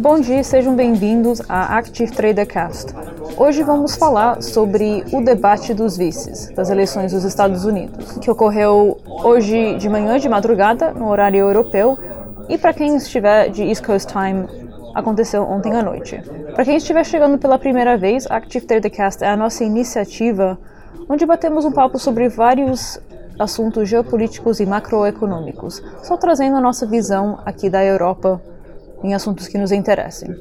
Bom dia, sejam bem-vindos à Active Trader Cast. Hoje vamos falar sobre o debate dos vices das eleições dos Estados Unidos, que ocorreu hoje de manhã de madrugada no horário europeu e para quem estiver de East Coast Time aconteceu ontem à noite. Para quem estiver chegando pela primeira vez, Active Trader Cast é a nossa iniciativa onde batemos um papo sobre vários assuntos geopolíticos e macroeconômicos, só trazendo a nossa visão aqui da Europa em assuntos que nos interessem.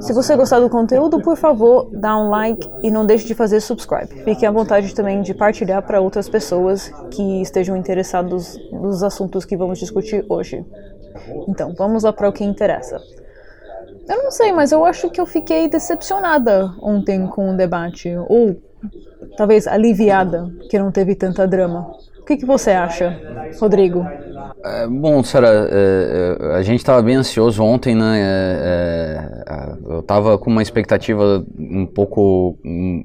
Se você gostar do conteúdo, por favor, dá um like e não deixe de fazer subscribe. Fique à vontade também de partilhar para outras pessoas que estejam interessados nos assuntos que vamos discutir hoje. Então, vamos lá para o que interessa. Eu não sei, mas eu acho que eu fiquei decepcionada ontem com o debate, ou talvez aliviada que não teve tanta drama. Que, que você acha, Rodrigo? É, bom, Sara, é, é, a gente estava bem ansioso ontem, né? É, é eu estava com uma expectativa um pouco,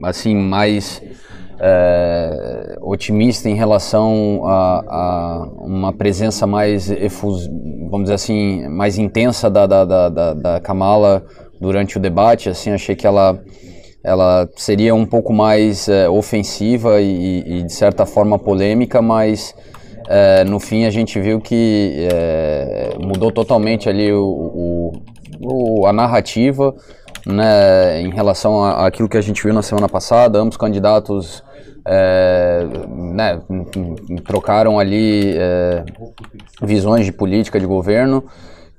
assim, mais é, otimista em relação a, a, uma presença mais vamos dizer assim, mais intensa da, da, da, da Kamala durante o debate. Assim, achei que ela ela seria um pouco mais é, ofensiva e, e, de certa forma polêmica, mas é, no fim a gente viu que é, mudou totalmente ali o, o, o, a narrativa né, em relação àquilo que a gente viu na semana passada. Ambos candidatos né, trocaram ali visões de política de governo.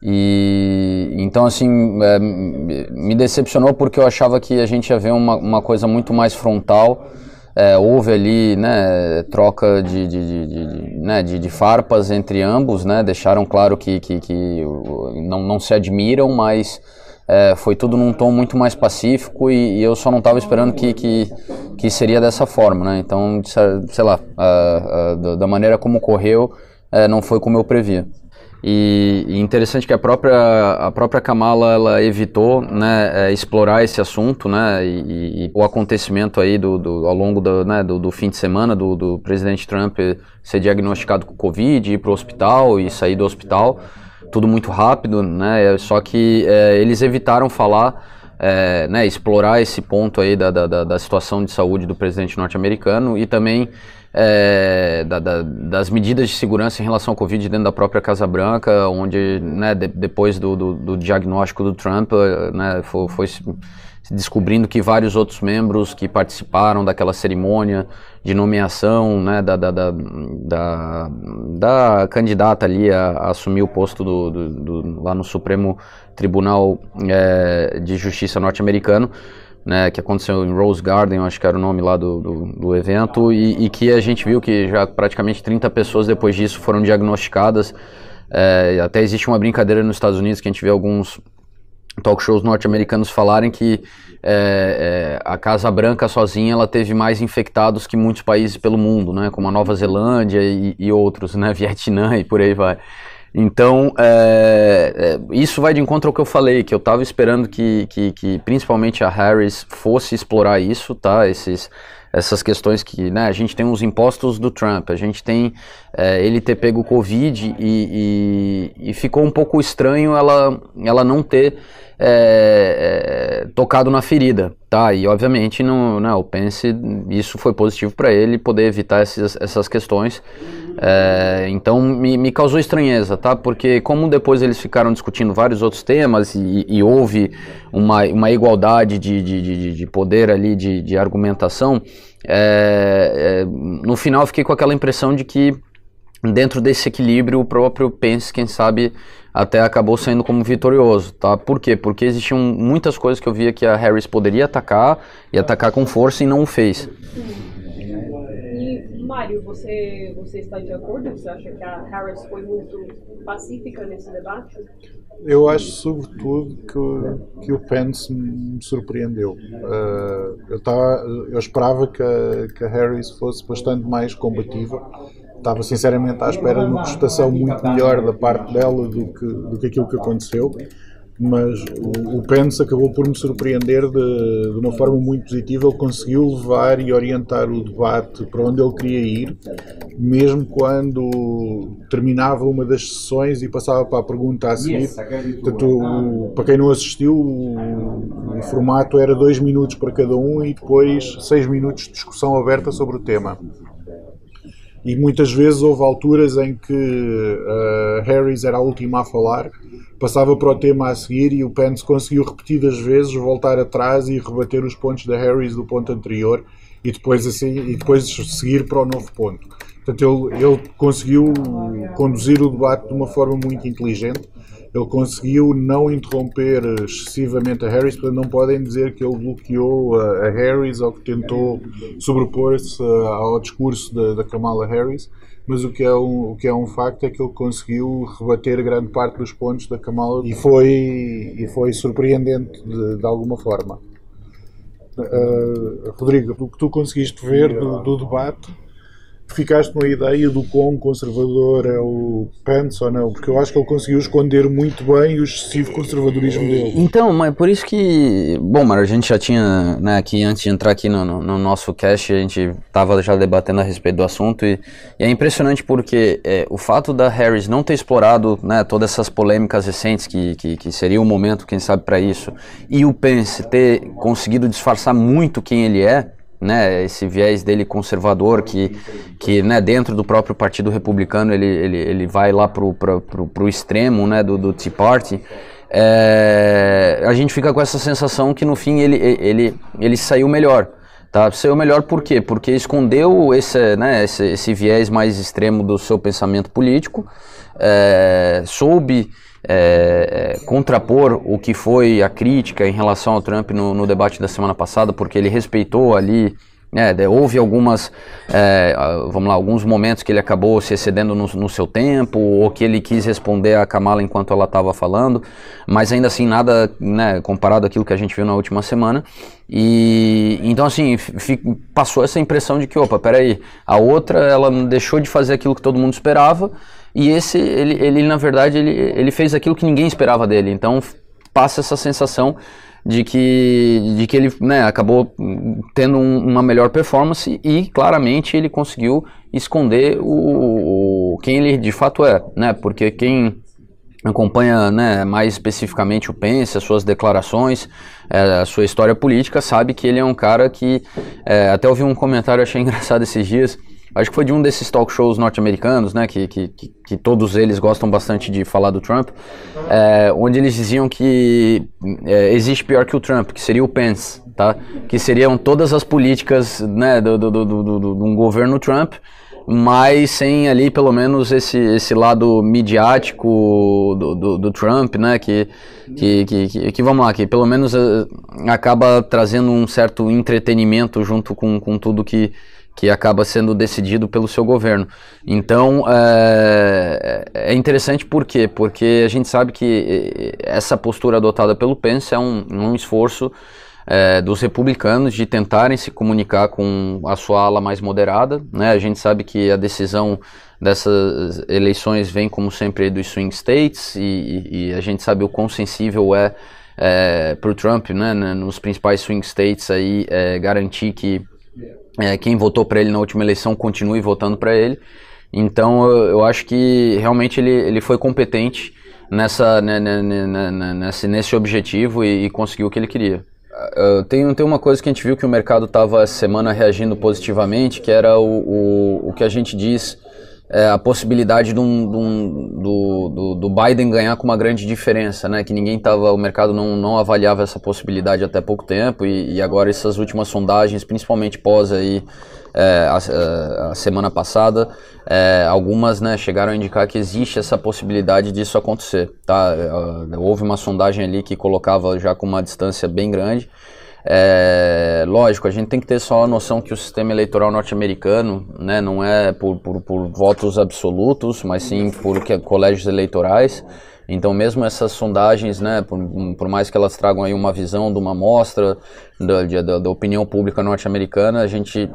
E então assim é, me decepcionou porque eu achava que a gente ia ver uma, uma coisa muito mais frontal. É, houve ali né, troca de, de, de, de né, de, farpas entre ambos, né, deixaram claro que, que, que não, não se admiram, mas é, foi tudo num tom muito mais pacífico e, e eu só não estava esperando que, que, que, seria dessa forma. Né? Então, sei lá, da maneira como correu, é, não foi como eu previa. E, e, interessante que a própria, a própria Kamala ela evitou né, é, explorar esse assunto né, e, e, o acontecimento aí do, do ao longo do, né, do, do, fim de semana do, do, presidente Trump ser diagnosticado com Covid, ir para o hospital e sair do hospital, tudo muito rápido, né, só que é, eles evitaram falar, é, né, explorar esse ponto aí da, da, da situação de saúde do presidente norte-americano e também é, da, da, das medidas de segurança em relação ao Covid dentro da própria Casa Branca, onde né, de, depois do, do, do, diagnóstico do Trump, né, foi, foi descobrindo que vários outros membros que participaram daquela cerimônia de nomeação né, da, da, da, da, da candidata ali a, a, assumir o posto do, do, do lá no Supremo Tribunal é, de Justiça norte-americano, né, que aconteceu em Rose Garden, acho que era o nome lá do, do, do evento, e, e, que a gente viu que já praticamente 30 pessoas depois disso foram diagnosticadas. É, até existe uma brincadeira nos Estados Unidos que a gente vê alguns talk shows norte-americanos falarem que é, é, a Casa Branca sozinha ela teve mais infectados que muitos países pelo mundo, né, como a Nova Zelândia e, e outros, né, Vietnã e por aí vai. Então, é, é, isso vai de encontro ao que eu falei, que eu estava esperando que, que, que, principalmente a Harris fosse explorar isso, tá? Esses, essas questões que, né, a gente tem os impostos do Trump, a gente tem é, ele ter pego o Covid e, e, e, ficou um pouco estranho ela, ela não ter é, é, tocado na ferida, tá? E obviamente no, né, o Pence, isso foi positivo para ele poder evitar essas questões. É, então me, me, causou estranheza, tá? Porque como depois eles ficaram discutindo vários outros temas e, e houve uma, uma igualdade de, de, de, de poder ali, de, de argumentação, é, é, no final fiquei com aquela impressão de que dentro desse equilíbrio o próprio Pence, quem sabe, até acabou saindo como vitorioso, tá? Por quê? Porque existiam muitas coisas que eu via que a Harris poderia atacar e atacar com força e não o fez. Mário, você, você está de acordo? Você acha que a Harris foi muito pacífica nesse debate? Eu acho, sobretudo, que, que o Pence me surpreendeu. Uh, eu, tava, eu esperava que a, que a Harris fosse bastante mais combativa. Estava, sinceramente, à espera de uma prestação muito melhor da parte dela do que, do que aquilo que aconteceu. mas o, o Pence acabou por me surpreender de, de, uma forma muito positiva. Ele conseguiu levar e orientar o debate para onde ele queria ir, mesmo quando terminava uma das sessões e passava para a pergunta a seguir. Portanto, para quem não assistiu, o, o formato era dois minutos para cada um e depois seis minutos de discussão aberta sobre o tema. E muitas vezes houve alturas em que uh, Harris era a última a falar passava para o tema a seguir e o Pence conseguiu repetidas vezes voltar atrás e rebater os pontos da Harris do ponto anterior e depois assim e depois seguir para o novo ponto. Portanto, ele, ele conseguiu conduzir o debate de uma forma muito inteligente. Ele conseguiu não interromper excessivamente a Harris, portanto, não podem dizer que ele bloqueou a, Harris ou que tentou sobrepor-se ao discurso da, da Kamala Harris mas o que, é um, o que é um facto é que ele conseguiu rebater grande parte dos pontos da Kamala e foi, e foi surpreendente de, de alguma forma. Uh, Rodrigo, o que tu conseguiste ver do, do debate ficaste com a ideia do quão conservador é o Pence ou não? Porque eu acho que ele conseguiu esconder muito bem o excessivo conservadorismo dele. Então, mas por isso que. Bom, mas a gente já tinha, né, aqui antes de entrar aqui no, no, no nosso cast, a gente estava já debatendo a respeito do assunto e, e é impressionante porque é, o fato da Harris não ter explorado né, todas essas polêmicas recentes, que, que, que seria o um momento, quem sabe, para isso, e o Pence ter conseguido disfarçar muito quem ele é né, esse viés dele conservador que, que né, dentro do próprio Partido Republicano ele, ele, ele vai lá pro, pro, pro, pro extremo né, do, do Tea Party, é, a gente fica com essa sensação que no fim ele, ele, ele saiu melhor. Tá? Saiu melhor por quê? Porque escondeu esse, né, esse, esse viés mais extremo do seu pensamento político, é, soube é, é, contrapor o que foi a crítica em relação ao Trump no, no debate da semana passada, porque ele respeitou ali é, houve algumas, é, vamos lá, alguns momentos que ele acabou se excedendo no, no, seu tempo, ou que ele quis responder a Kamala enquanto ela estava falando, mas ainda assim nada, né, comparado àquilo que a gente viu na última semana. E então assim, passou essa impressão de que, opa, peraí, a outra ela deixou de fazer aquilo que todo mundo esperava, e esse, ele, ele na verdade, ele, ele fez aquilo que ninguém esperava dele. Então passa essa sensação de que, de que ele né, acabou tendo um, uma melhor performance e claramente ele conseguiu esconder o, o, quem ele de fato é, né? Porque quem acompanha né, mais especificamente o Pence, as suas declarações, é, a sua história política, sabe que ele é um cara que é, até ouvi um comentário achei engraçado esses dias Acho que foi de um desses talk shows norte-americanos, né, que, que, que, todos eles gostam bastante de falar do Trump, é, onde eles diziam que é, existe pior que o Trump, que seria o Pence, tá? Que seriam todas as políticas, né, do, do, do, do, do um governo Trump, mas sem ali pelo menos esse, esse lado midiático do, do, do Trump, né, que, que, que, que, vamos lá, que pelo menos uh, acaba trazendo um certo entretenimento junto com, com tudo que que acaba sendo decidido pelo seu governo. Então é, é interessante por quê? Porque a gente sabe que essa postura adotada pelo Pence é um, um esforço é, dos republicanos de tentarem se comunicar com a sua ala mais moderada. Né? A gente sabe que a decisão dessas eleições vem, como sempre, dos swing states e, e a gente sabe o quão sensível é, é para o Trump, né, nos principais swing states, aí, é, garantir que é, quem votou para ele na última eleição continue votando para ele. Então eu, eu, acho que realmente ele, ele foi competente nessa, né, né, né, né nesse, nesse objetivo e, e, conseguiu o que ele queria. Uh, tem, tem uma coisa que a gente viu que o mercado estava essa semana reagindo positivamente, que era o, o, o que a gente diz é, a possibilidade de um, de um, do, do, do, Biden ganhar com uma grande diferença, né? Que ninguém tava, o mercado não, não avaliava essa possibilidade até pouco tempo e, e agora essas últimas sondagens, principalmente pós aí é, a, a, semana passada, é, algumas né, chegaram a indicar que existe essa possibilidade disso acontecer, tá? É, houve uma sondagem ali que colocava já com uma distância bem grande. É, lógico, a gente tem que ter só a noção que o sistema eleitoral norte-americano né, não é por, por, por, votos absolutos, mas sim por que, colégios eleitorais. Então, mesmo essas sondagens, né, por, por, mais que elas tragam aí uma visão de uma amostra da, da, da opinião pública norte-americana, a gente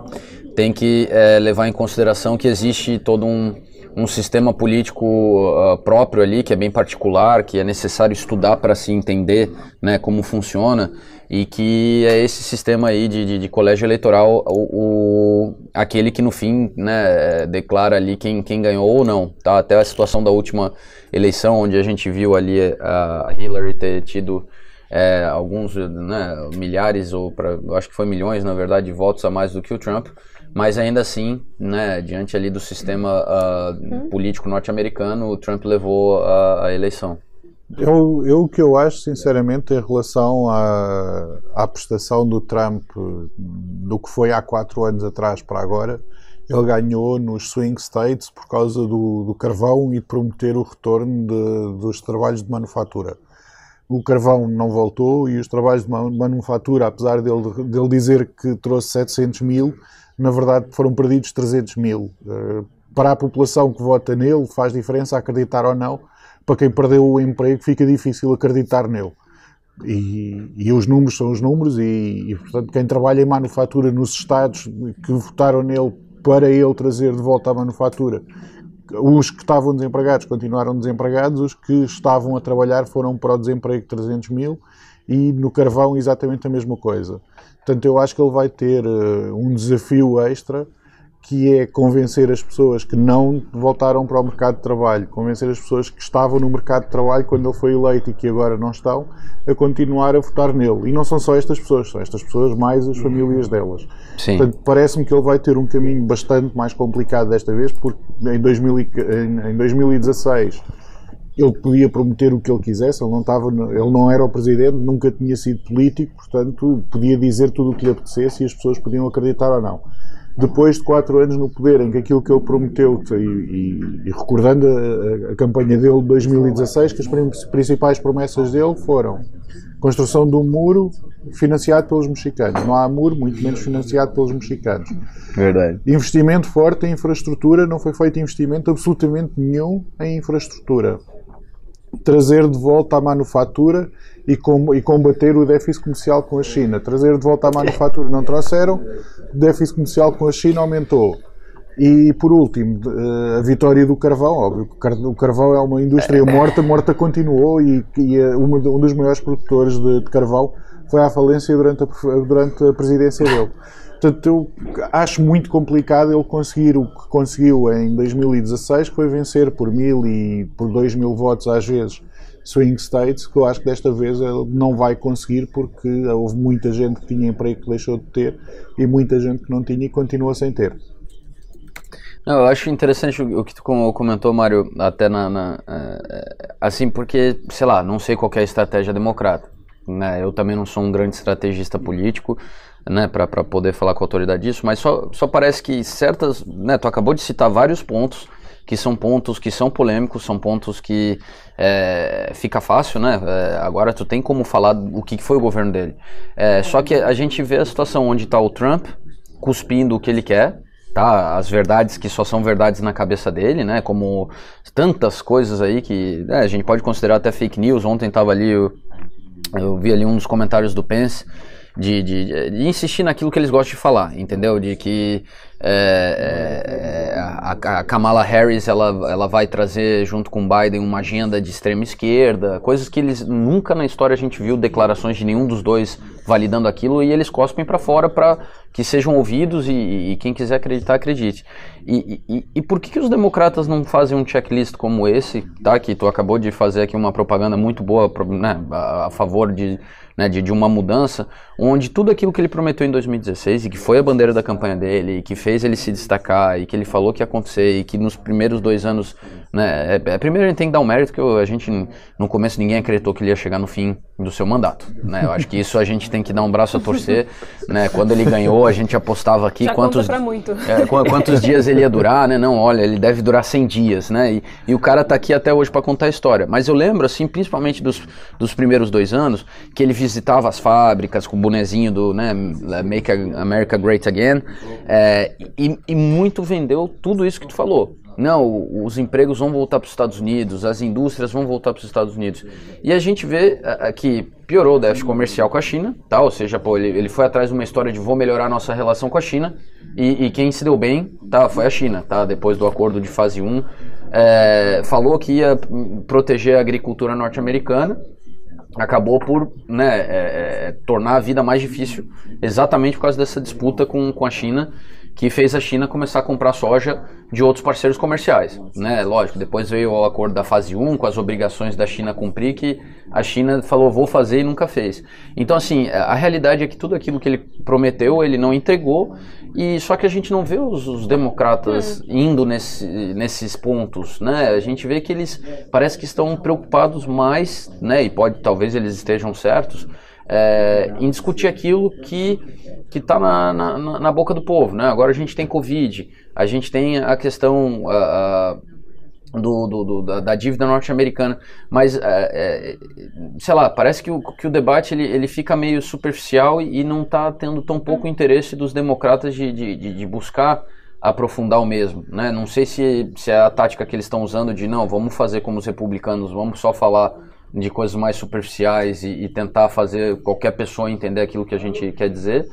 tem que é, levar em consideração que existe todo um, um sistema político uh, próprio ali, que é bem particular, que é necessário estudar para se entender né, como funciona, e que é esse sistema aí de, de, de colégio eleitoral o, o, aquele que no fim né, declara ali quem, quem ganhou ou não. Tá? Até a situação da última eleição, onde a gente viu ali a Hillary ter tido é, alguns né, milhares, ou pra, acho que foi milhões, na verdade, de votos a mais do que o Trump, mas ainda assim, né, diante ali do sistema uh, político norte-americano, o Trump levou a, a eleição. Eu, eu o que eu acho, sinceramente, em relação à, à prestação do Trump do que foi há quatro anos atrás para agora, ele ganhou nos swing states por causa do, do carvão e prometer o retorno de, dos trabalhos de manufatura. O carvão não voltou e os trabalhos de manufatura, apesar dele, dele dizer que trouxe 700 mil, na verdade foram perdidos 300 mil. Eh, para a população que vota nele, faz diferença acreditar ou não. Para quem perdeu o emprego, fica difícil acreditar nele. E, e os números são os números, e, e, portanto, quem trabalha em manufatura nos Estados que votaram nele para ele trazer de volta a manufatura, os que estavam desempregados continuaram desempregados, os que estavam a trabalhar foram para o desemprego de 300 mil, e no carvão exatamente a mesma coisa. Portanto, eu acho que ele vai ter uh, um desafio extra que é convencer as pessoas que não voltaram para o mercado de trabalho, convencer as pessoas que estavam no mercado de trabalho quando ele foi eleito e que agora não estão, a continuar a votar nele. E não são só estas pessoas, são estas pessoas mais as famílias delas. Sim. Portanto, parece-me que ele vai ter um caminho bastante mais complicado desta vez, porque em, 2000, em 2016 ele podia prometer o que ele quisesse, ele não, estava, ele não era o presidente, nunca tinha sido político, portanto podia dizer tudo o que lhe apetecesse e as pessoas podiam acreditar ou não. Depois de quatro anos no poder, em que aquilo que ele prometeu, e, e, e recordando a, a, campanha dele de 2016, que as principais promessas dele foram construção de um muro financiado pelos mexicanos. Não há muro, muito menos financiado pelos mexicanos. Verdade. Investimento forte em infraestrutura, não foi feito investimento absolutamente nenhum em infraestrutura trazer de volta a manufatura e, com, e, combater o déficit comercial com a China. Trazer de volta a manufatura não trouxeram, o déficit comercial com a China aumentou. E por último, eh, a vitória do carvão. Óbvio, o carvão é uma indústria morta, morta continuou e, e eh, uma, um dos maiores produtores de, de carvão foi à falência durante a, durante a presidência dele. Portanto, eu acho muito complicado ele conseguir o que conseguiu em 2016, que foi vencer por mil e por dois mil votos às vezes swing states, que eu acho que desta vez ele não vai conseguir porque houve muita gente que tinha emprego que deixou de ter e muita gente que não tinha e continua sem ter. Não, eu acho interessante o que tu comentou, Mário, até na, na uh, assim, porque, sei lá, não sei qual é a estratégia democrata. Né? Eu também não sou um grande estrategista político, né, para poder falar com a autoridade disso, mas só, só parece que certas, né, tu acabou de citar vários pontos que são pontos que são polêmicos, são pontos que é, fica fácil, né? É, agora tu tem como falar o que foi o governo dele. É, só que a gente vê a situação onde está o Trump cuspindo o que ele quer, tá? As verdades que só são verdades na cabeça dele, né? Como tantas coisas aí que né, a gente pode considerar até fake news. Ontem estava ali, eu, eu vi ali um dos comentários do Pence de, de, de, insistir naquilo que eles gostam de falar, entendeu? De que é, é, a, a, Kamala Harris ela, ela vai trazer junto com Biden uma agenda de extrema esquerda, coisas que eles nunca na história a gente viu declarações de nenhum dos dois validando aquilo e eles cospem para fora para que sejam ouvidos e, e, quem quiser acreditar acredite. E, e, e, por que, que os democratas não fazem um checklist como esse, tá? Que tu acabou de fazer aqui uma propaganda muito boa né, a, a favor de né, de, de uma mudança, onde tudo aquilo que ele prometeu em 2016 e que foi a bandeira da campanha dele, e que fez ele se destacar, e que ele falou que ia acontecer, e que nos primeiros dois anos, né, é, é, primeiro a gente tem que dar um mérito que a gente, no começo ninguém acreditou que ele ia chegar no fim do seu mandato, né, eu acho que isso a gente tem que dar um braço a torcer, né, quando ele ganhou a gente apostava aqui Já quantos, é, quantos dias ele ia durar, né, não, olha, ele deve durar 100 dias, né, e, e o cara tá aqui até hoje para contar a história, mas eu lembro, assim, principalmente dos, dos primeiros dois anos, que ele visitava as fábricas com bonezinho do né, Make America Great Again é, e, e muito vendeu tudo isso que tu falou. Não, os empregos vão voltar para os Estados Unidos, as indústrias vão voltar para os Estados Unidos. E a gente vê aqui, piorou o déficit comercial com a China, tá? Ou seja, pô, ele, ele foi atrás de uma história de vou melhorar nossa relação com a China e, e, quem se deu bem, tá? Foi a China, tá? Depois do acordo de fase 1, é, falou que ia proteger a agricultura norte-americana, acabou por né, é, é, tornar a vida mais difícil, exatamente por causa dessa disputa com, com a China que fez a China começar a comprar soja de outros parceiros comerciais. Né? Lógico, depois veio o acordo da fase 1 com as obrigações da China cumprir, que a China falou vou fazer e nunca fez. Então, assim, a realidade é que tudo aquilo que ele prometeu, ele não entregou, e só que a gente não vê os, os democratas hum. indo nesse, nesses pontos. Né? A gente vê que eles parece que estão preocupados mais, né? e pode talvez eles estejam certos, é, em discutir aquilo que que está na, na, na, boca do povo. Né? Agora a gente tem Covid, a gente tem a questão a, a, do, do, do, da, da, dívida norte-americana, mas, é, é, sei lá, parece que o, que o debate ele, ele fica meio superficial e, e não está tendo tão pouco interesse dos democratas de, de, de, buscar aprofundar o mesmo, né? Não sei se, se é a tática que eles estão usando de não, vamos fazer como os republicanos, vamos só falar de coisas mais superficiais e, e, tentar fazer qualquer pessoa entender aquilo que a gente quer dizer,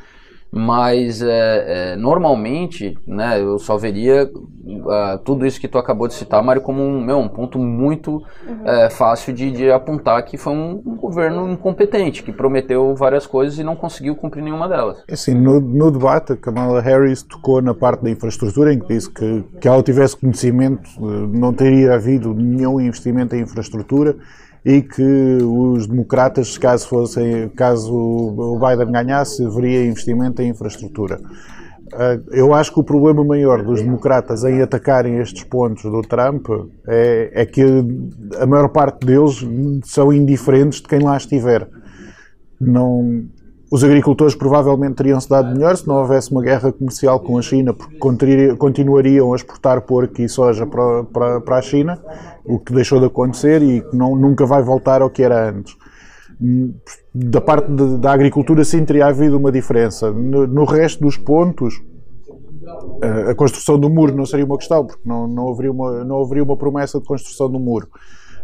mas é, é, normalmente né, eu só veria uh, tudo isso que tu acabou de citar, Mário, como um, meu, um ponto muito uhum. é, fácil de, de, apontar que foi um, um, governo incompetente, que prometeu várias coisas e não conseguiu cumprir nenhuma delas. É assim, no, no debate, a Kamala Harris tocou na parte da infraestrutura, em que disse que, que ela tivesse conhecimento, eh, não teria havido nenhum investimento em infraestrutura e que os democratas, caso fossem, caso o Biden ganhasse, haveria investimento em infraestrutura. Ah, eu acho que o problema maior dos democratas em atacarem estes pontos do Trump é, é que a maior parte deles são indiferentes de quem lá estiver. Não, os agricultores provavelmente teriam-se dado melhor se não houvesse uma guerra comercial com a China, porque continuariam a exportar porco e soja para, para, para a China, o que deixou de acontecer e que não, nunca vai voltar ao que era antes. Da parte de, da agricultura, sim, teria havido uma diferença. No, no resto dos pontos, a construção do muro não seria uma questão, porque não, não, haveria uma, não haveria uma promessa de construção do muro.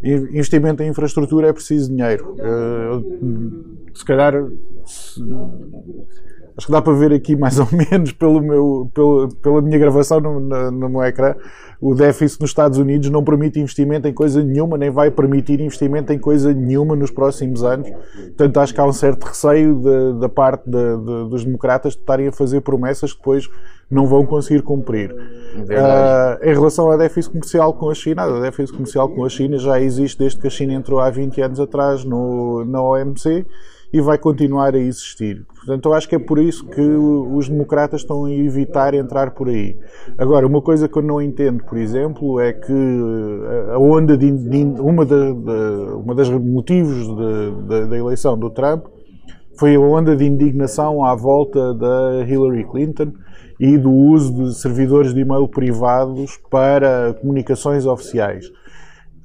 Investimento em infraestrutura é preciso dinheiro. Se calhar acho que dá para ver aqui mais ou menos pelo meu, pelo, pela minha gravação no, no, no meu ecrã, o déficit nos Estados Unidos não permite investimento em coisa nenhuma, nem vai permitir investimento em coisa nenhuma nos próximos anos. Portanto, acho que há um certo receio da parte de, de, dos democratas de estarem a fazer promessas que depois não vão conseguir cumprir. Uh, em relação ao déficit comercial com a China, o déficit comercial com a China já existe desde que a China entrou há 20 anos atrás no, na OMC e vai continuar a existir. Portanto, eu acho que é por isso que os democratas estão a evitar entrar por aí. Agora, uma coisa que eu não entendo, por exemplo, é que a onda de, uma, da, de, uma das motivos da eleição do Trump foi a onda de indignação à volta da Hillary Clinton e do uso de servidores de e-mail privados para comunicações oficiais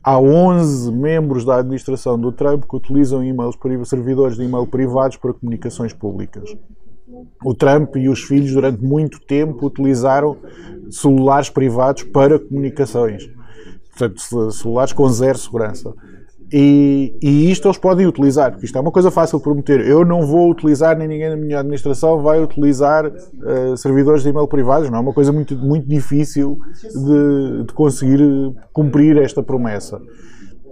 há 11 membros da administração do Trump que utilizam e-mails, servidores de e-mail privados para comunicações públicas. O Trump e os filhos, durante muito tempo, utilizaram celulares privados para comunicações. Portanto, celulares com zero segurança. E, e, isto eles podem utilizar, porque isto é uma coisa fácil de prometer. Eu não vou utilizar, nem ninguém na minha administração vai utilizar uh, servidores de e-mail privados, não é uma coisa muito, muito difícil de, de conseguir cumprir esta promessa.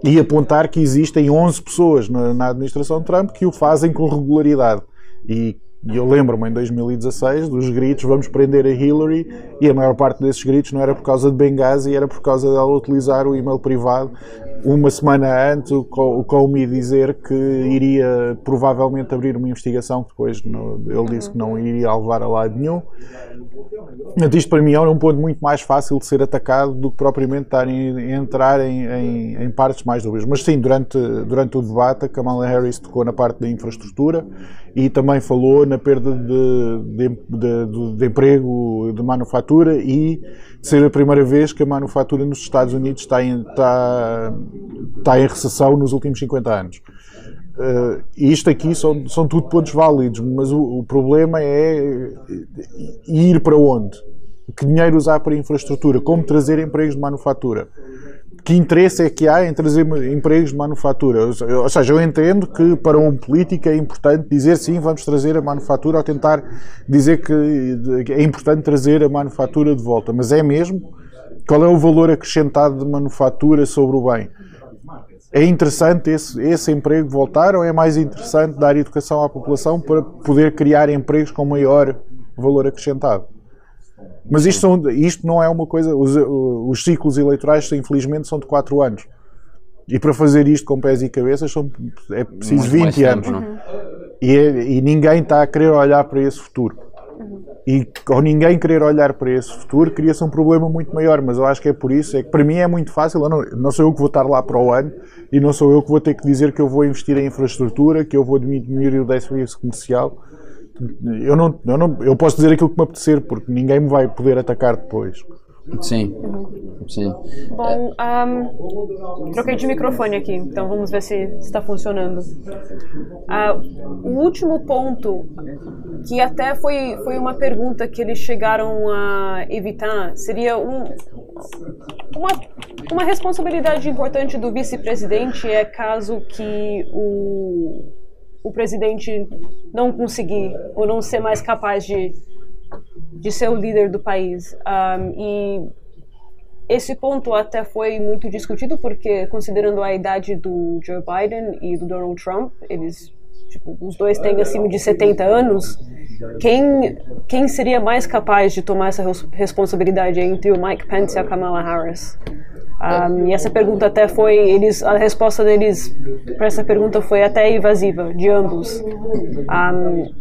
E apontar que existem 11 pessoas na, na administração Trump que o fazem com regularidade. E e eu lembro-me em 2016 dos gritos vamos prender a Hillary e a maior parte desses gritos não era por causa de Benghazi, era por causa dela utilizar o e-mail privado uma semana antes o Comey dizer que iria provavelmente abrir uma investigação que depois ele disse que não iria levar a lado nenhum. Isto para mim é um ponto muito mais fácil de ser atacado do que propriamente estar em, entrar em, em, em, partes mais dúbias. Mas sim, durante, durante o debate a Kamala Harris tocou na parte da infraestrutura e também falou na perda de, de, de, de emprego de manufatura e ser a primeira vez que a manufatura nos Estados Unidos está está, está em recessão nos últimos 50 anos. Uh, isto aqui são, são tudo pontos válidos, mas o, o, problema é ir para onde? Que dinheiro usar para infraestrutura? Como trazer empregos de manufatura? que interesse é que há em trazer empregos de manufatura? Ou seja, eu entendo que para um político é importante dizer sim, vamos trazer a manufatura, ou tentar dizer que é importante trazer a manufatura de volta, mas é mesmo? Qual é o valor acrescentado de manufatura sobre o bem? É interessante esse, esse emprego voltar ou é mais interessante dar educação à população para poder criar empregos com maior valor acrescentado? Mas isto, são, isto não é uma coisa. Os, os, ciclos eleitorais, infelizmente, são de 4 anos. E para fazer isto com pés e cabeças são, é preciso Muito 20 anos. Tempo, e, é, e, ninguém está a querer olhar para esse futuro. E ao ninguém querer olhar para esse futuro, cria-se um problema muito maior. Mas eu acho que é por isso, é que para mim é muito fácil. Não, não sou eu que vou estar lá para o ano e não sou eu que vou ter que dizer que eu vou investir em infraestrutura, que eu vou diminuir o déficit comercial eu não, eu não eu posso dizer aquilo que me apetecer porque ninguém me vai poder atacar depois. Sim, sim. Bom, um, troquei de microfone aqui, então vamos ver se está funcionando. Uh, o último ponto, que até foi, foi uma pergunta que eles chegaram a evitar, seria um, uma, uma responsabilidade importante do vice-presidente é caso que o o presidente não conseguir ou não ser mais capaz de, de ser o líder do país. Um, e esse ponto até foi muito discutido porque, considerando a idade do Joe Biden e do Donald Trump, eles, tipo, os dois têm acima de 70 anos, quem, quem seria mais capaz de tomar essa responsabilidade entre o Mike Pence e a Kamala Harris? Um, e essa pergunta até foi, eles, a resposta deles para essa pergunta foi até evasiva, de ambos. Um,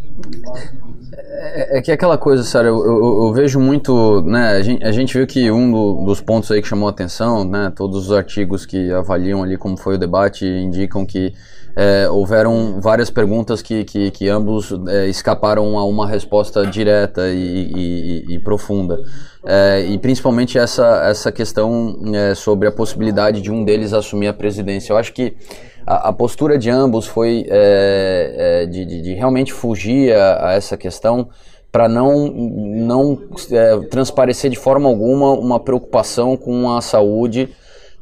é, é, que é aquela coisa, sério, eu, eu, eu, vejo muito, né, a gente, a gente viu que um do, dos pontos aí que chamou a atenção, né, todos os artigos que avaliam ali como foi o debate indicam que é, houveram várias perguntas que, que, que ambos é, escaparam a uma resposta direta e, e, e profunda. É, e principalmente essa, essa questão é, sobre a possibilidade de um deles assumir a presidência. Eu acho que a, a postura de ambos foi é, é, de, de, de, realmente fugir a, a essa questão para não, não transparecer de forma alguma uma preocupação com a saúde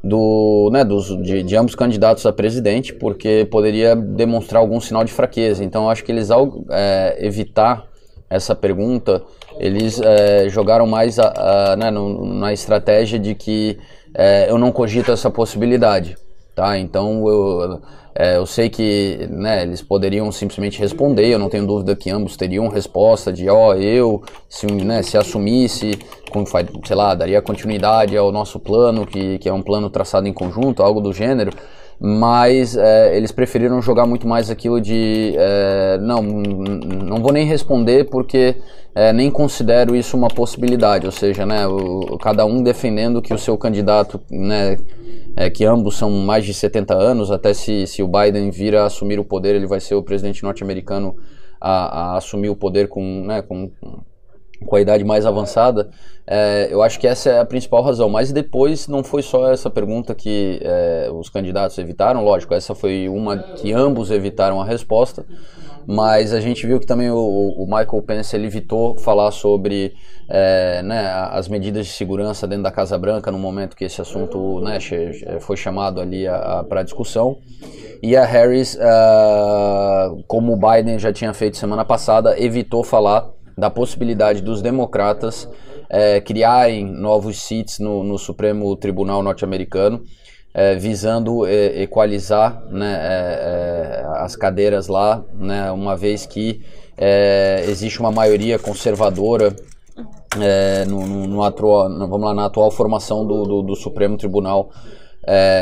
do, né, dos, de, de, ambos candidatos a presidente, porque poderia demonstrar algum sinal de fraqueza. Então, acho que eles, ao é, evitar essa pergunta, eles é, jogaram mais a, a, né, no, na estratégia de que é, eu não cogito essa possibilidade. Tá? Então, eu, é, eu sei que né, eles poderiam simplesmente responder, eu não tenho dúvida que ambos teriam resposta de, ó, oh, eu, se, né, se assumisse, sei lá, daria continuidade ao nosso plano, que, que é um plano traçado em conjunto, algo do gênero, mas é, eles preferiram jogar muito mais aquilo de, é, não, não vou nem responder porque é, nem considero isso uma possibilidade, ou seja, né, o, cada um defendendo que o seu candidato, né, é, que ambos são mais de 70 anos, até se, se o Biden vir a assumir o poder, ele vai ser o presidente norte-americano a, a, assumir o poder com, né, com, com a idade mais avançada. É, eu acho que essa é a principal razão. Mas depois não foi só essa pergunta que é, os candidatos evitaram, lógico, essa foi uma que ambos evitaram a resposta mas a gente viu que também o, o Michael Pence ele evitou falar sobre é, né, as medidas de segurança dentro da Casa Branca no momento que esse assunto né, foi chamado ali para discussão. E a Harris, uh, como o Biden já tinha feito semana passada, evitou falar da possibilidade dos democratas é, criarem novos seats no, no Supremo Tribunal norte-americano é, visando é, equalizar né, é, é, as cadeiras lá, né, uma vez que é, existe uma maioria conservadora no, no, no, atual, vamos lá, na atual formação do, do, do Supremo Tribunal.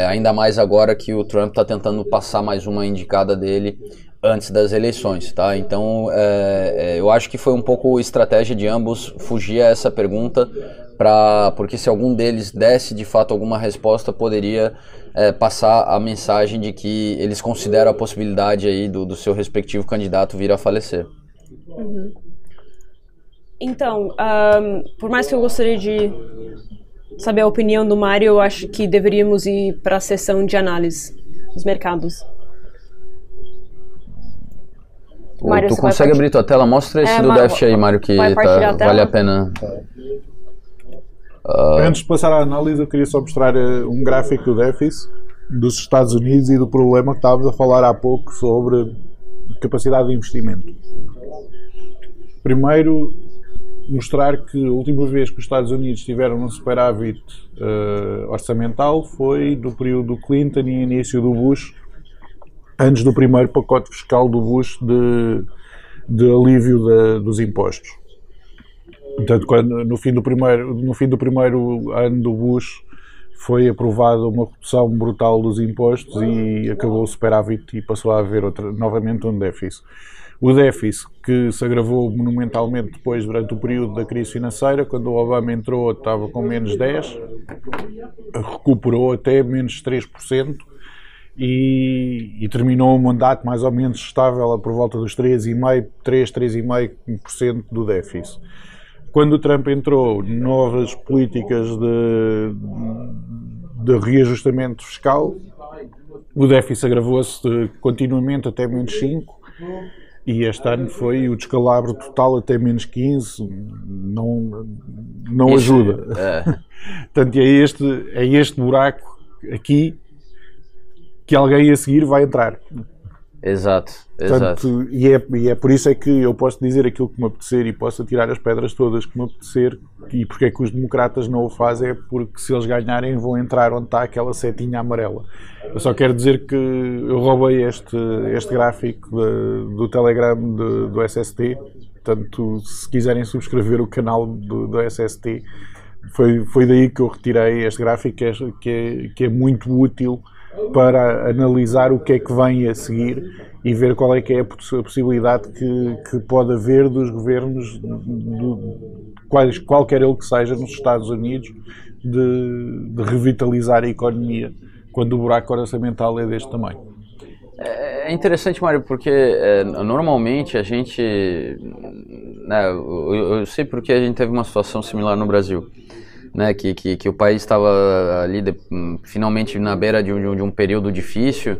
ainda mais agora que o Trump está tentando passar mais uma indicada dele antes das eleições, tá? Então, é, é, eu acho que foi um pouco estratégia de ambos fugir a essa pergunta, pra, porque se algum deles desse de fato alguma resposta, poderia é, passar a mensagem de que eles consideram a possibilidade aí do, do seu respectivo candidato vir a falecer. Uhum. Então, um, por mais que eu gostaria de saber a opinião do Mário, eu acho que deveríamos ir para a sessão de análise dos mercados. Mário, tu consegue abrir tua tela? Mostra esse é, do déficit aí, Mário, que tá, vale a pena. Uh... Antes de passar à análise, eu queria só mostrar uh, um gráfico do déficit dos Estados Unidos e do problema que estávamos a falar há pouco sobre capacidade de investimento. Primeiro, mostrar que a última vez que os Estados Unidos tiveram um superávit uh, orçamental foi do período do Clinton e início do Bush, antes do primeiro pacote fiscal do Bush de, de alívio de, dos impostos. Portanto, quando, no, fim do primeiro, no fim do primeiro ano do Bush foi aprovada uma redução brutal dos impostos e acabou o superávit e passou a haver outra, novamente um déficit. O déficit que se agravou monumentalmente depois durante o período da crise financeira, quando o Obama entrou estava com menos 10, recuperou até menos 3%, e, e, terminou o mandato mais ou menos estável por volta dos 3,5%, 3, 3,5% do déficit. Quando o Trump entrou, novas políticas de, de reajustamento fiscal, o déficit agravou-se continuamente até menos 5%, e este ano foi o descalabro total até menos 15, não, não Isso, ajuda. É. Portanto, é este, é este buraco aqui que alguém a seguir vai entrar. Exato, exato. Portanto, e, é, e é por isso é que eu posso dizer aquilo que me apetecer e posso atirar as pedras todas que me apetecer. E porque é que os democratas não o fazem? É porque se eles ganharem vão entrar onde está aquela setinha amarela. Eu só quero dizer que eu roubei este, este gráfico de, do Telegram de, do SST. Portanto, se quiserem subscrever o canal do, do SST, foi, foi daí que eu retirei este gráfico que é, que é, que é muito útil para analisar o que é que vem a seguir e ver qual é que é a possibilidade que, que pode haver dos governos, quais, qualquer ele que seja, nos Estados Unidos, de, de revitalizar a economia quando o buraco orçamental é deste tamanho. É interessante, Mário, porque é, normalmente a gente. Né, eu, eu, sei porque a gente teve uma situação similar no Brasil né, que, que, que o país estava ali de, finalmente na beira de um, de um período difícil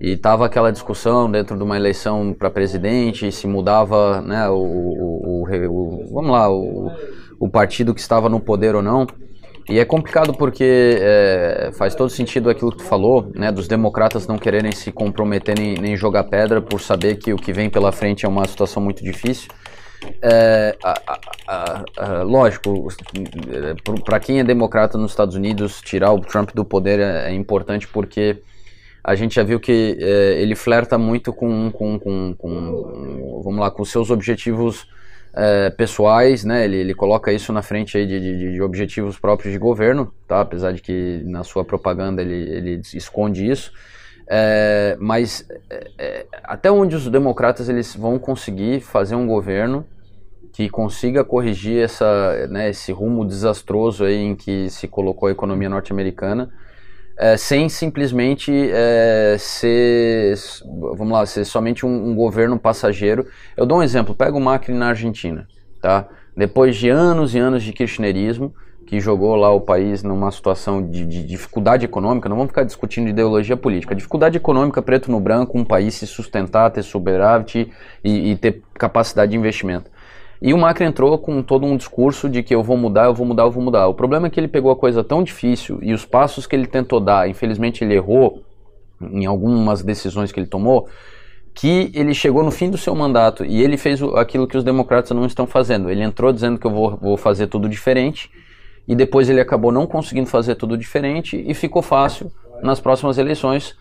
e estava aquela discussão dentro de uma eleição para presidente se mudava né, o, o, o, o, vamos lá o, o partido que estava no poder ou não e é complicado porque é, faz todo sentido aquilo que tu falou, né, dos democratas não quererem se comprometer nem, nem jogar pedra por saber que o que vem pela frente é uma situação muito difícil. É, a, a, a, lógico, para quem é democrata nos Estados Unidos, tirar o Trump do poder é, é importante porque a gente já viu que é, ele flerta muito com, com, com, com, vamos lá, com seus objetivos é, pessoais, né? Ele, ele coloca isso na frente de, de, de, objetivos próprios de governo, tá? Apesar de que na sua propaganda ele, ele esconde isso. É, mas é, é, até onde os democratas eles vão conseguir fazer um governo que consiga corrigir essa, né, esse rumo desastroso aí em que se colocou a economia norte-americana, é, sem simplesmente é, ser, vamos lá, ser somente um, um, governo passageiro. Eu dou um exemplo, pega o Macri na Argentina, tá? Depois de anos e anos de kirchnerismo, que jogou lá o país numa situação de, de, dificuldade econômica, não vamos ficar discutindo ideologia política, dificuldade econômica preto no branco, um país se sustentar, ter superávit e, e ter capacidade de investimento. E o Macri entrou com todo um discurso de que eu vou mudar, eu vou mudar, eu vou mudar. O problema é que ele pegou a coisa tão difícil e os passos que ele tentou dar, infelizmente ele errou em algumas decisões que ele tomou, que ele chegou no fim do seu mandato e ele fez aquilo que os democratas não estão fazendo. Ele entrou dizendo que eu vou, vou fazer tudo diferente e depois ele acabou não conseguindo fazer tudo diferente e ficou fácil nas próximas eleições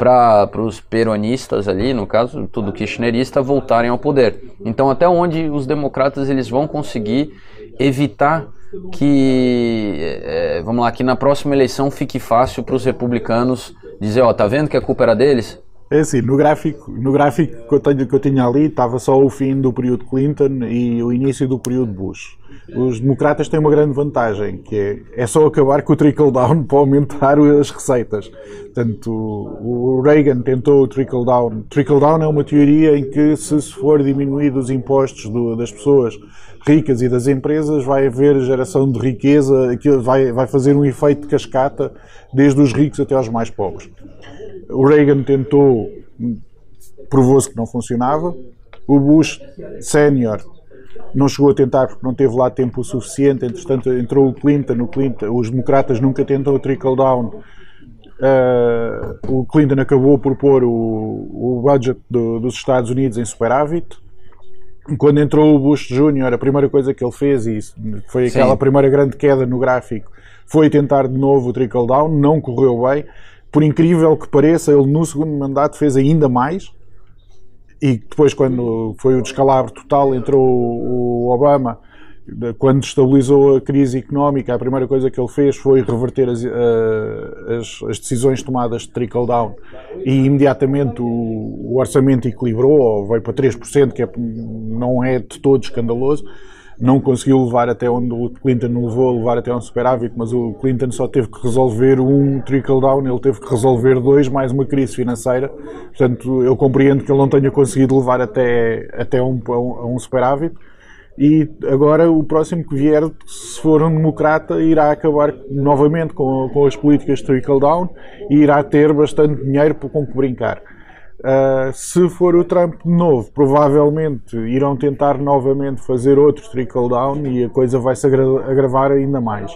para os peronistas ali, no caso, tudo kirchnerista, voltarem ao poder. Então, até onde os democratas eles vão conseguir evitar que, é, vamos lá, que na próxima eleição fique fácil para os republicanos dizer, ó, tá vendo que a culpa era deles? É assim, no gráfico, no gráfico que, eu tenho, que eu tinha ali estava só o fim do período Clinton e o início do período Bush. Os democratas têm uma grande vantagem, que é, é só acabar com o trickle-down para aumentar as receitas. Portanto, o Reagan tentou o trickle-down. Trickle-down é uma teoria em que se for diminuído os impostos do, das pessoas ricas e das empresas, vai haver geração de riqueza, que vai, vai fazer um efeito de cascata desde os ricos até aos mais pobres. O Reagan tentou, provou-se que não funcionava. O Bush sénior não chegou a tentar porque não teve lá tempo o suficiente. Entretanto, entrou o Clinton. O Clinton os democratas nunca tentam o trickle-down. Uh, o Clinton acabou por pôr o, o budget do, dos Estados Unidos em superávit. Quando entrou o Bush Jr., a primeira coisa que ele fez, e foi aquela Sim. primeira grande queda no gráfico, foi tentar de novo o trickle-down. Não correu bem. Por incrível que pareça, ele no segundo mandato fez ainda mais e depois, quando foi o descalabro total, entrou o Obama, quando estabilizou a crise económica, a primeira coisa que ele fez foi reverter as, eh, as, as decisões tomadas de trickle-down e imediatamente o, o, orçamento equilibrou, veio para 3%, que é, não é de todo escandaloso, não conseguiu levar até onde o Clinton levou, levar até um superávit, mas o Clinton só teve que resolver um trickle-down, ele teve que resolver dois, mais uma crise financeira. Portanto, eu compreendo que ele não tenha conseguido levar até, até um, a um superávit. E agora o próximo que vier, se for um democrata, irá acabar novamente com, com as políticas de trickle-down e irá ter bastante dinheiro com que brincar. Uh, se for o Trump de novo, provavelmente irão tentar novamente fazer outro trickle-down e a coisa vai se agravar ainda mais.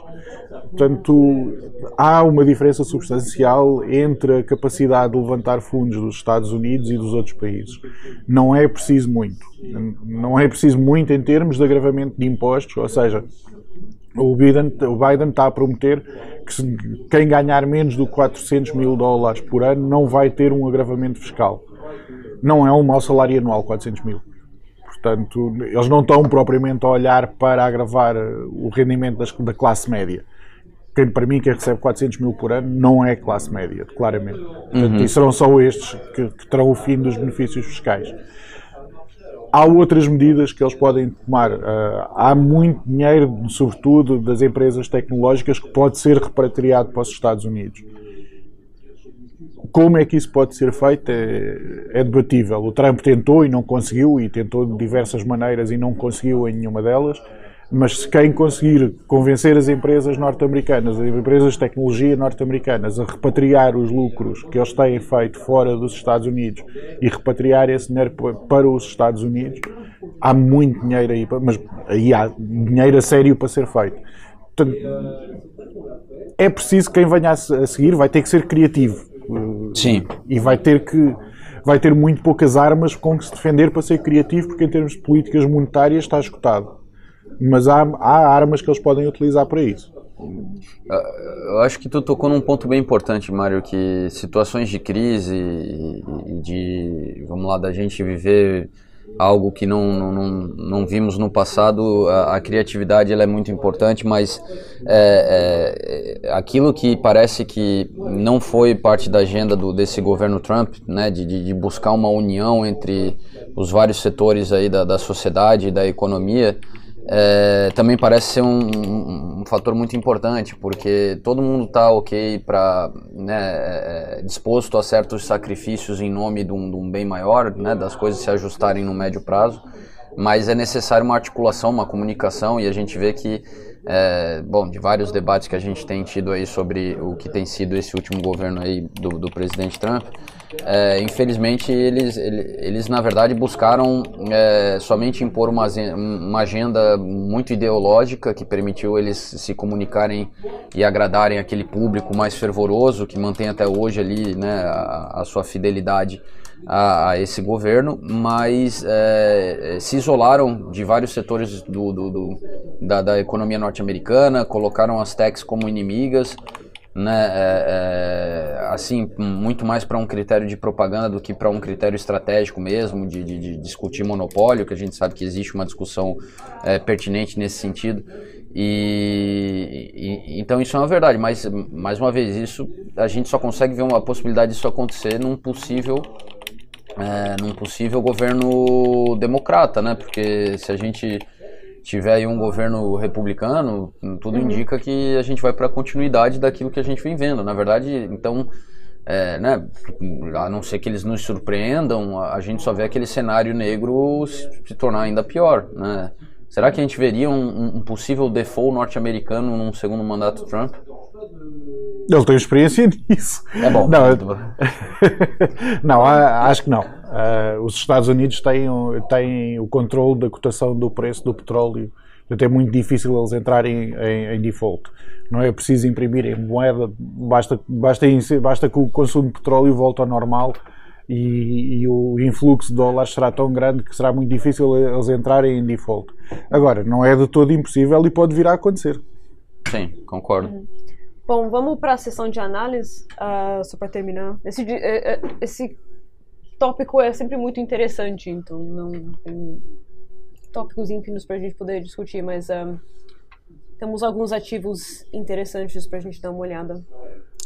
Portanto, há uma diferença substancial entre a capacidade de levantar fundos dos Estados Unidos e dos outros países. Não é preciso muito. Não é preciso muito em termos de agravamento de impostos, ou seja, o Biden, o Biden está a prometer que quem ganhar menos do que 400 mil dólares por ano não vai ter um agravamento fiscal. Não é um mau salário anual, 400 mil. Portanto, eles não estão propriamente a olhar para agravar o rendimento das, da classe média. Quem, para mim, quem recebe 400 mil por ano não é classe média, claramente. Portanto, uhum. E serão só estes que, que terão o fim dos benefícios fiscais. Há outras medidas que eles podem tomar. Uh, há muito dinheiro, sobretudo das empresas tecnológicas, que pode ser repatriado para os Estados Unidos. Como é que isso pode ser feito é, é debatível. O Trump tentou e não conseguiu, e tentou de diversas maneiras e não conseguiu em nenhuma delas mas se quem conseguir convencer as empresas norte-americanas, as empresas de tecnologia norte-americanas, a repatriar os lucros que eles têm feito fora dos Estados Unidos e repatriar esse dinheiro para os Estados Unidos, há muito dinheiro aí, mas aí há dinheiro a sério para ser feito. Portanto, é preciso que quem venha a seguir vai ter que ser criativo. Sim. E vai ter que vai ter muito poucas armas com que se defender para ser criativo, porque em termos de políticas monetárias está escutado mas há, há armas que eles podem utilizar para isso. Eu acho que tu tocou num ponto bem importante, Mário, que situações de crise e de, vamos lá, da gente viver algo que não, não, não vimos no passado, a, a criatividade ela é muito importante, mas é, é, aquilo que parece que não foi parte da agenda do, desse governo Trump, né, de, de buscar uma união entre os vários setores aí da, da sociedade e da economia, é, também parece ser um, um, um, fator muito importante, porque todo mundo está ok para né, é, disposto a certos sacrifícios em nome de um, de um, bem maior, né, das coisas se ajustarem no médio prazo, mas é necessário uma articulação, uma comunicação, e a gente vê que, é, bom, de vários debates que a gente tem tido aí sobre o que tem sido esse último governo aí do, do presidente Trump, é, infelizmente, eles, eles, na verdade buscaram é, somente impor uma, uma agenda muito ideológica que permitiu eles se comunicarem e agradarem aquele público mais fervoroso que mantém até hoje ali né, a, a sua fidelidade a, a, esse governo, mas é, se isolaram de vários setores do, do, do da, da economia norte-americana, colocaram as techs como inimigas né, é, é, assim, muito mais para um critério de propaganda do que para um critério estratégico mesmo, de, de, de, discutir monopólio, que a gente sabe que existe uma discussão é, pertinente nesse sentido. E, e, então isso é uma verdade, mas mais uma vez, isso a gente só consegue ver uma possibilidade disso acontecer num possível é, num possível governo democrata, né? Porque se a gente tiver aí um governo republicano, tudo uhum. indica que a gente vai para a continuidade daquilo que a gente vem vendo. Na verdade, então, é, né, a não ser que eles nos surpreendam, a, gente só vê aquele cenário negro se, se tornar ainda pior. Né? Será que a gente veria um, um possível default norte-americano num segundo mandato Trump? Ele tem experiência nisso. É bom. Não, não acho que não. Uh, os Estados Unidos têm, têm o controle da cotação do preço do petróleo. Portanto, é muito difícil eles entrarem em, em default. Não é preciso imprimirem moeda, basta, basta, basta que o consumo de petróleo volte ao normal e, e, o influxo de dólares será tão grande que será muito difícil eles entrarem em default. Agora, não é de todo impossível e pode vir a acontecer. Sim, concordo. Uhum. Bom, vamos para a sessão de análise, uh, só para terminar. Esse, uh, esse tópico é sempre muito interessante, então não tem tópicos ínfimos para a gente poder discutir, mas um, temos alguns ativos interessantes para a gente dar uma olhada.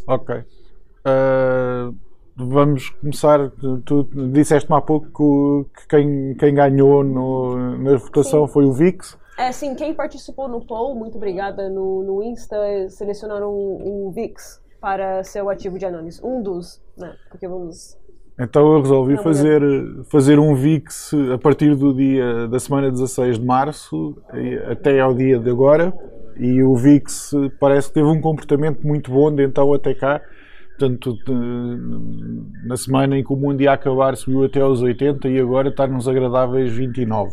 Ok. Uh, vamos começar. Tu disseste-me há pouco que quem, quem ganhou no, na votação Sim. foi o VIX. É, sim, quem participou no poll, muito obrigada, no, no Insta, selecionaram o, o VIX para ser o ativo de análise. Um dos, né? Porque vamos. Então eu resolvi fazer, fazer um VIX a partir do dia da semana 16 de março até ao dia de agora. E o VIX parece que teve um comportamento muito bom de então até cá. Portanto, na semana em que o mundo ia acabar subiu até aos 80 e agora está nos agradáveis 29.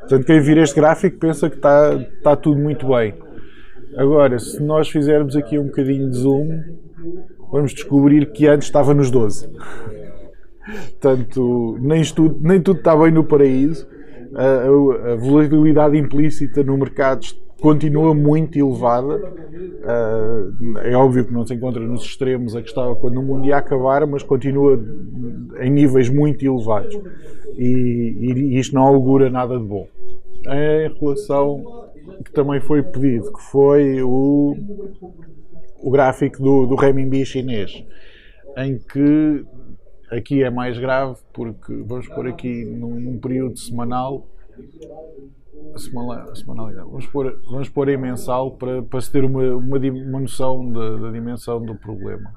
Portanto, quem vir este gráfico pensa que está, está tudo muito bem. Agora, se nós fizermos aqui um bocadinho de zoom, vamos descobrir que antes estava nos 12. Portanto, nem tudo, nem tudo está bem no paraíso. A, a, a volatilidade implícita no mercado continua muito elevada. Uh, é óbvio que não se encontra nos extremos a que estava quando o mundo ia acabar, mas continua em níveis muito elevados. E, e isto não augura nada de bom. Em relação que também foi pedido, que foi o, o gráfico do, do renminbi chinês, em que aqui é mais grave, porque vamos pôr aqui num, num período semanal semanalidade. Vamos pôr, vamos pôr em mensal para, para se ter uma, uma, uma noção da, da, dimensão do problema.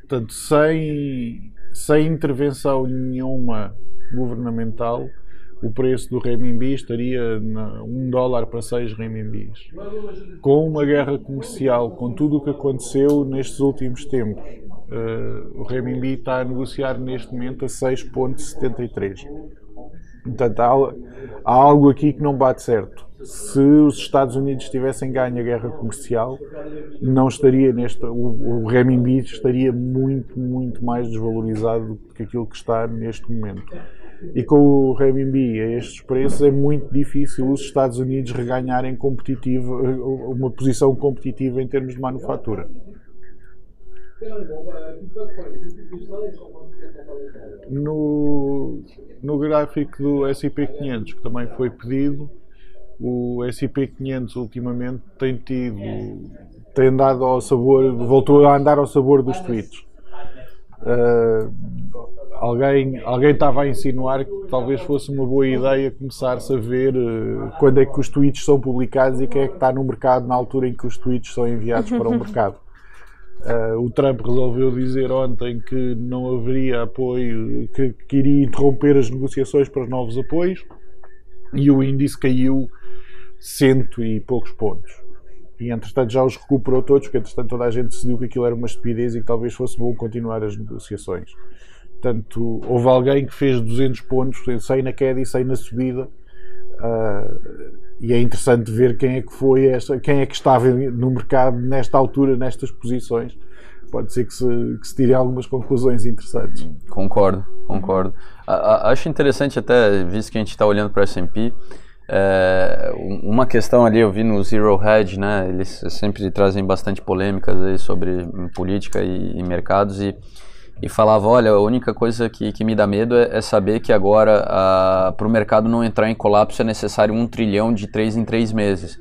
Portanto, sem, sem intervenção nenhuma governamental, o preço do renminbi estaria na 1 dólar para 6 renminbis. Com uma guerra comercial, com tudo o que aconteceu nestes últimos tempos, uh, o renminbi está a negociar neste momento a 6,73. Portanto, há, há, algo aqui que não bate certo. Se os Estados Unidos tivessem ganho a guerra comercial, não estaria neste. O, o renminbi estaria muito, muito mais desvalorizado do que aquilo que está neste momento. E com o renminbi a estes preços é muito difícil os Estados Unidos reganharem uma posição competitiva em termos de manufatura. No, no gráfico do S&P 500, que também foi pedido, o S&P 500 ultimamente tem tido, tem andado ao sabor, voltou a andar ao sabor dos tweets. Uh, alguém, alguém estava a insinuar que talvez fosse uma boa ideia começar-se a ver uh, quando é que os tweets são publicados e quem é que está no mercado na altura em que os tweets são enviados para o mercado. Uh, o Trump resolveu dizer ontem que não haveria apoio, que, que, iria interromper as negociações para novos apoios e o índice caiu cento e poucos pontos. E entretanto já os recuperou todos, porque entretanto toda a gente decidiu que aquilo era uma estupidez e que talvez fosse bom continuar as negociações. Portanto, houve alguém que fez 200 pontos, 100 na queda e 100 na subida. Uh, e é interessante ver quem é que foi esta, quem é que estava no mercado nesta altura, nestas posições. Pode ser que se, que se tire algumas conclusões interessantes. Concordo, concordo. acho interessante até, visto que a gente está olhando para o S&P, é, uma questão ali eu vi no Zero Hedge, né? Eles sempre trazem bastante polêmicas aí sobre política e, e mercados e e falava, olha, a única coisa que, que me dá medo é, é saber que agora, para o mercado não entrar em colapso, é necessário um trilhão de três em três meses.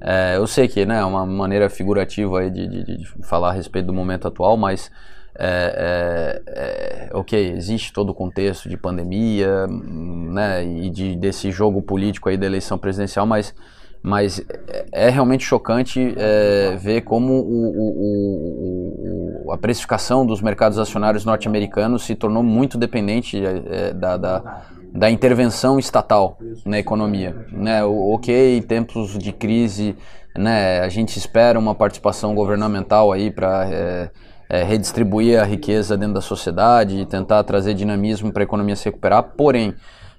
É, eu sei que né, é uma maneira figurativa de, de, de falar a respeito do momento atual, mas é, é, é, ok, existe todo o contexto de pandemia né, e de, desse jogo político aí da eleição presidencial, mas mas é realmente chocante é, ver como o, o, o, a precificação dos mercados acionários norte-americanos se tornou muito dependente é, da, da, da, intervenção estatal na economia. Né? Ok, em tempos de crise, né, a gente espera uma participação governamental aí para é, é, redistribuir a riqueza dentro da sociedade, tentar trazer dinamismo para a economia se recuperar. Porém,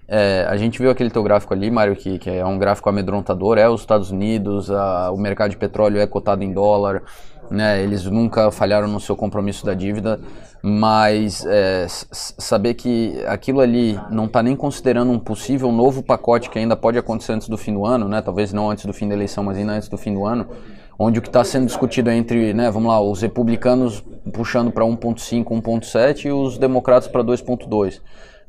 é, a gente viu aquele teu gráfico ali, Mário, que, que é um gráfico amedrontador, é os Estados Unidos, a, o mercado de petróleo é cotado em dólar, né, eles nunca falharam no seu compromisso da dívida, mas é, saber que aquilo ali não está nem considerando um possível novo pacote que ainda pode acontecer antes do fim do ano, né, talvez não antes do fim da eleição, mas ainda antes do fim do ano, onde o que está sendo discutido é entre, né, vamos lá, os republicanos puxando para 1.5, 1.7 e os democratas para 2.2.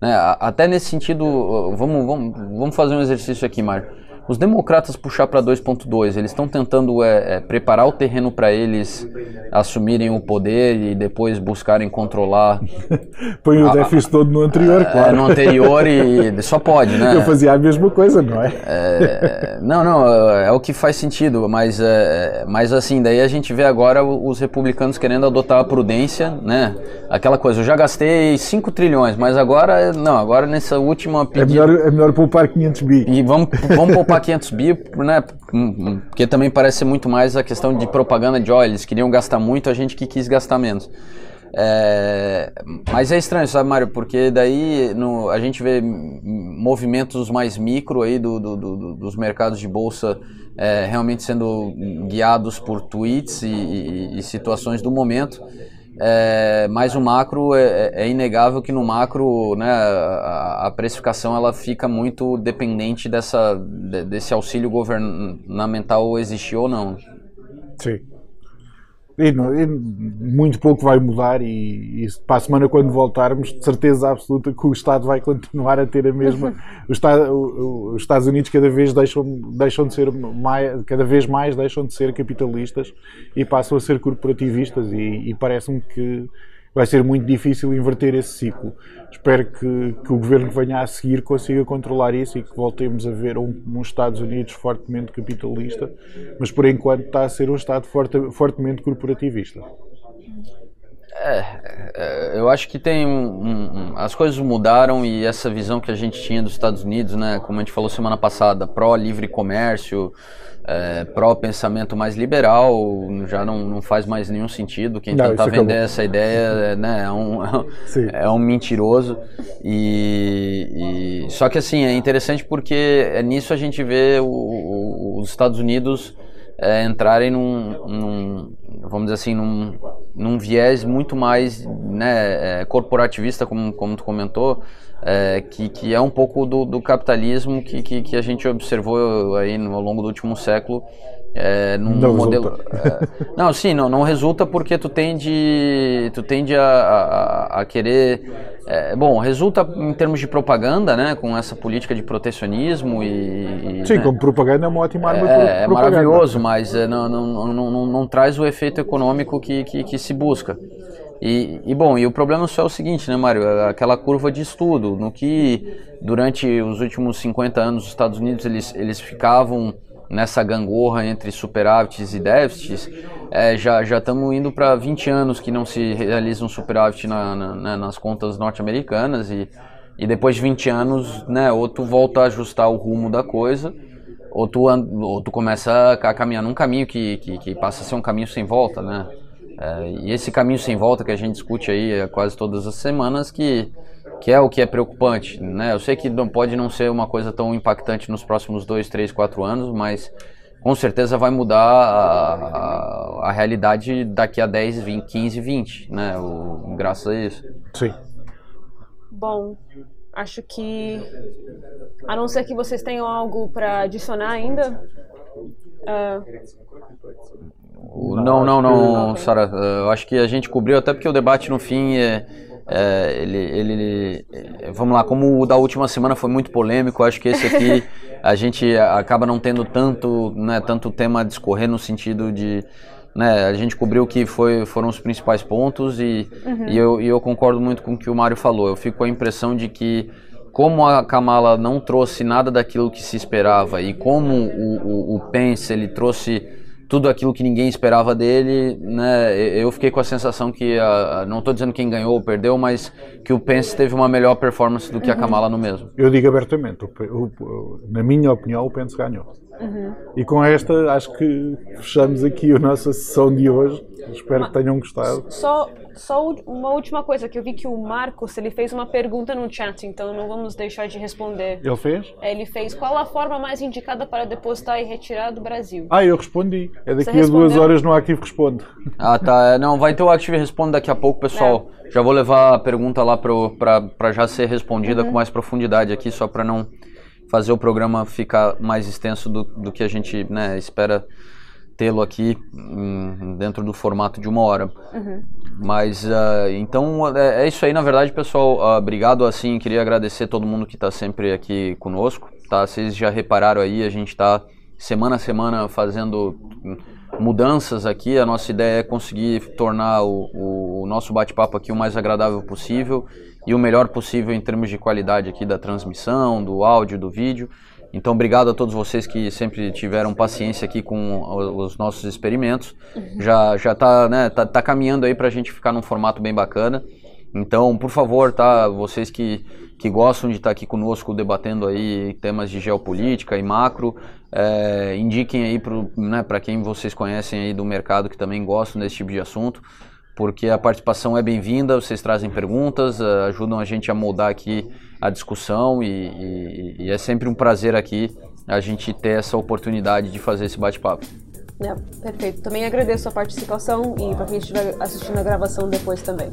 Né, até nesse sentido, vamos, vamos, vamos fazer um exercício aqui, Mário os democratas puxar para 2.2, eles estão tentando é, é, preparar o terreno para eles assumirem o poder e depois buscarem controlar. Põe o déficit todo no anterior, claro. É, no anterior e só pode, né? Eu fazia a mesma coisa, não é? é não, não, é, é o que faz sentido, mas, é, mas assim, daí a gente vê agora os republicanos querendo adotar a prudência, né? Aquela coisa, eu já gastei 5 trilhões, mas agora, não, agora nessa última pedida... É melhor, é melhor poupar 500 bi. E vamos, vamos poupar 500 bi, né? Porque também parece ser muito mais a questão de propaganda de, olha, eles queriam gastar muito, a gente que quis gastar menos. É, mas é estranho, sabe, Mário? Porque daí no, a gente vê movimentos mais micro aí do, do, do, dos mercados de bolsa é, realmente sendo guiados por tweets e, e, e situações do momento. É, mas o macro é, é, é, inegável que no macro né, a, a, precificação ela fica muito dependente dessa, desse auxílio governamental existir ou não. Sim. E, e, muito pouco vai mudar e, e, para a semana quando voltarmos de certeza absoluta que o Estado vai continuar a ter a mesma. O Estado, o, os Estados Unidos cada vez deixam, deixam de ser mais, cada vez mais deixam de ser capitalistas e passam a ser corporativistas e, e parece-me que vai ser muito difícil inverter esse ciclo. Espero que, que, o governo que venha a seguir consiga controlar isso e que voltemos a ver um, um Estados Unidos fortemente capitalista, mas por enquanto está a ser um Estado forte, fortemente corporativista. É, é, eu acho que tem um, um, as coisas mudaram e essa visão que a gente tinha dos Estados Unidos, né, como a gente falou semana passada, pró livre comércio, é, pró pensamento mais liberal já não, não faz mais nenhum sentido. Quem não, tentar vender acabou. essa ideia né, é, um, é um mentiroso. E, e, só que assim é interessante porque é nisso a gente vê o, o, os Estados Unidos é, entrarem num, num, vamos dizer assim, num, num viés muito mais né, é, corporativista, como, como tu comentou, é, que, que é um pouco do, do capitalismo que, que, que, a gente observou aí no, ao longo do último século. É, num não modelo. É, não, sim, não, não resulta porque tu tende, tu tende a, a, a querer. É, bom, resulta em termos de propaganda, né, com essa política de protecionismo e. e sim, né, como propaganda é uma ótima arma. É, é maravilhoso, mas é, não, não, não, não, não, traz o efeito econômico que, que, que se busca. E, e, bom, e o problema só é o seguinte, né, Mário? É aquela curva de estudo, no que durante os últimos 50 anos os Estados Unidos eles, eles ficavam nessa gangorra entre superávites e déficits, é, já estamos indo para 20 anos que não se realiza um superávit na, na, né, nas contas norte-americanas e, e depois de 20 anos, né, ou tu volta a ajustar o rumo da coisa, ou tu começa a caminhar num caminho que, que, que passa a ser um caminho sem volta, né? É, e esse caminho sem volta que a gente discute aí quase todas as semanas, que, que é o que é preocupante. Né? Eu sei que não pode não ser uma coisa tão impactante nos próximos 2, 3, 4 anos, mas com certeza vai mudar a, a, a, realidade daqui a 10, 20, 15, 20, né? O, graças a isso. Sim. Bom, acho que a não ser que vocês tenham algo para adicionar ainda. Uh, não, não, não, Sara. Eu acho que a gente cobriu, até porque o debate no fim é, é, ele, ele, vamos lá, como o da última semana foi muito polêmico, acho que esse aqui a gente acaba não tendo tanto, né, tanto tema a discorrer no sentido de, né, a gente cobriu que foi, foram os principais pontos e, uhum. e, eu, e eu concordo muito com o que o Mário falou. Eu fico com a impressão de que como a Kamala não trouxe nada daquilo que se esperava e como o, o, o Pence ele trouxe tudo aquilo que ninguém esperava dele, né? Eu fiquei com a sensação que, a, não estou dizendo quem ganhou ou perdeu, mas que o Pence teve uma melhor performance do que a uhum. Kamala no mesmo. Eu digo abertamente, o, o, na minha opinião, o Pence ganhou. Uhum. E com esta, acho que fechamos aqui a nossa sessão de hoje. Espero que tenham gostado. Só, só uma última coisa, que eu vi que o Marcos ele fez uma pergunta no chat, então não vamos deixar de responder. Ele fez? Ele fez. Qual a forma mais indicada para depositar e retirar do Brasil? Ah, eu respondi. É daqui a duas horas no Active Responde. Ah, tá. É, não, vai ter o Active Responde daqui a pouco, pessoal. É. Já vou levar a pergunta lá para já ser respondida uhum. com mais profundidade aqui, só para não fazer o programa ficar mais extenso do, do que a gente né, espera tê-lo aqui hum, dentro do formato de uma hora. Uhum. Mas uh, então é, é, isso aí, na verdade, pessoal. Uh, obrigado assim, queria agradecer todo mundo que está sempre aqui conosco. Tá? Vocês já repararam aí, a gente está semana a semana fazendo mudanças aqui. A nossa ideia é conseguir tornar o, o, o nosso bate-papo aqui o mais agradável possível e o melhor possível em termos de qualidade aqui da transmissão, do áudio, do vídeo. Então, obrigado a todos vocês que sempre tiveram paciência aqui com os nossos experimentos. Uhum. Já já tá, né, tá, tá caminhando aí para a gente ficar num formato bem bacana. Então, por favor, tá, vocês que, que gostam de estar aqui conosco debatendo aí temas de geopolítica e macro, é, indiquem aí para né, quem vocês conhecem aí do mercado que também gostam desse tipo de assunto porque a participação é bem-vinda, vocês trazem perguntas, eh, ajudam a gente a moldar aqui a discussão e, e, e, é sempre um prazer aqui a gente ter essa oportunidade de fazer esse bate-papo. É, perfeito. Também agradeço a participação e para quem estiver assistindo a gravação depois também.